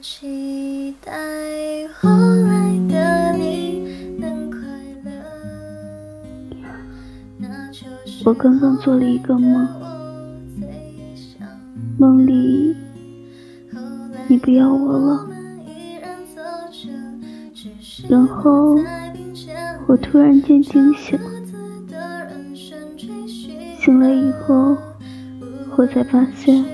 期待后来的你我刚刚做了一个梦，梦里你不要我了，然后我突然间惊醒，醒来以后我才发现。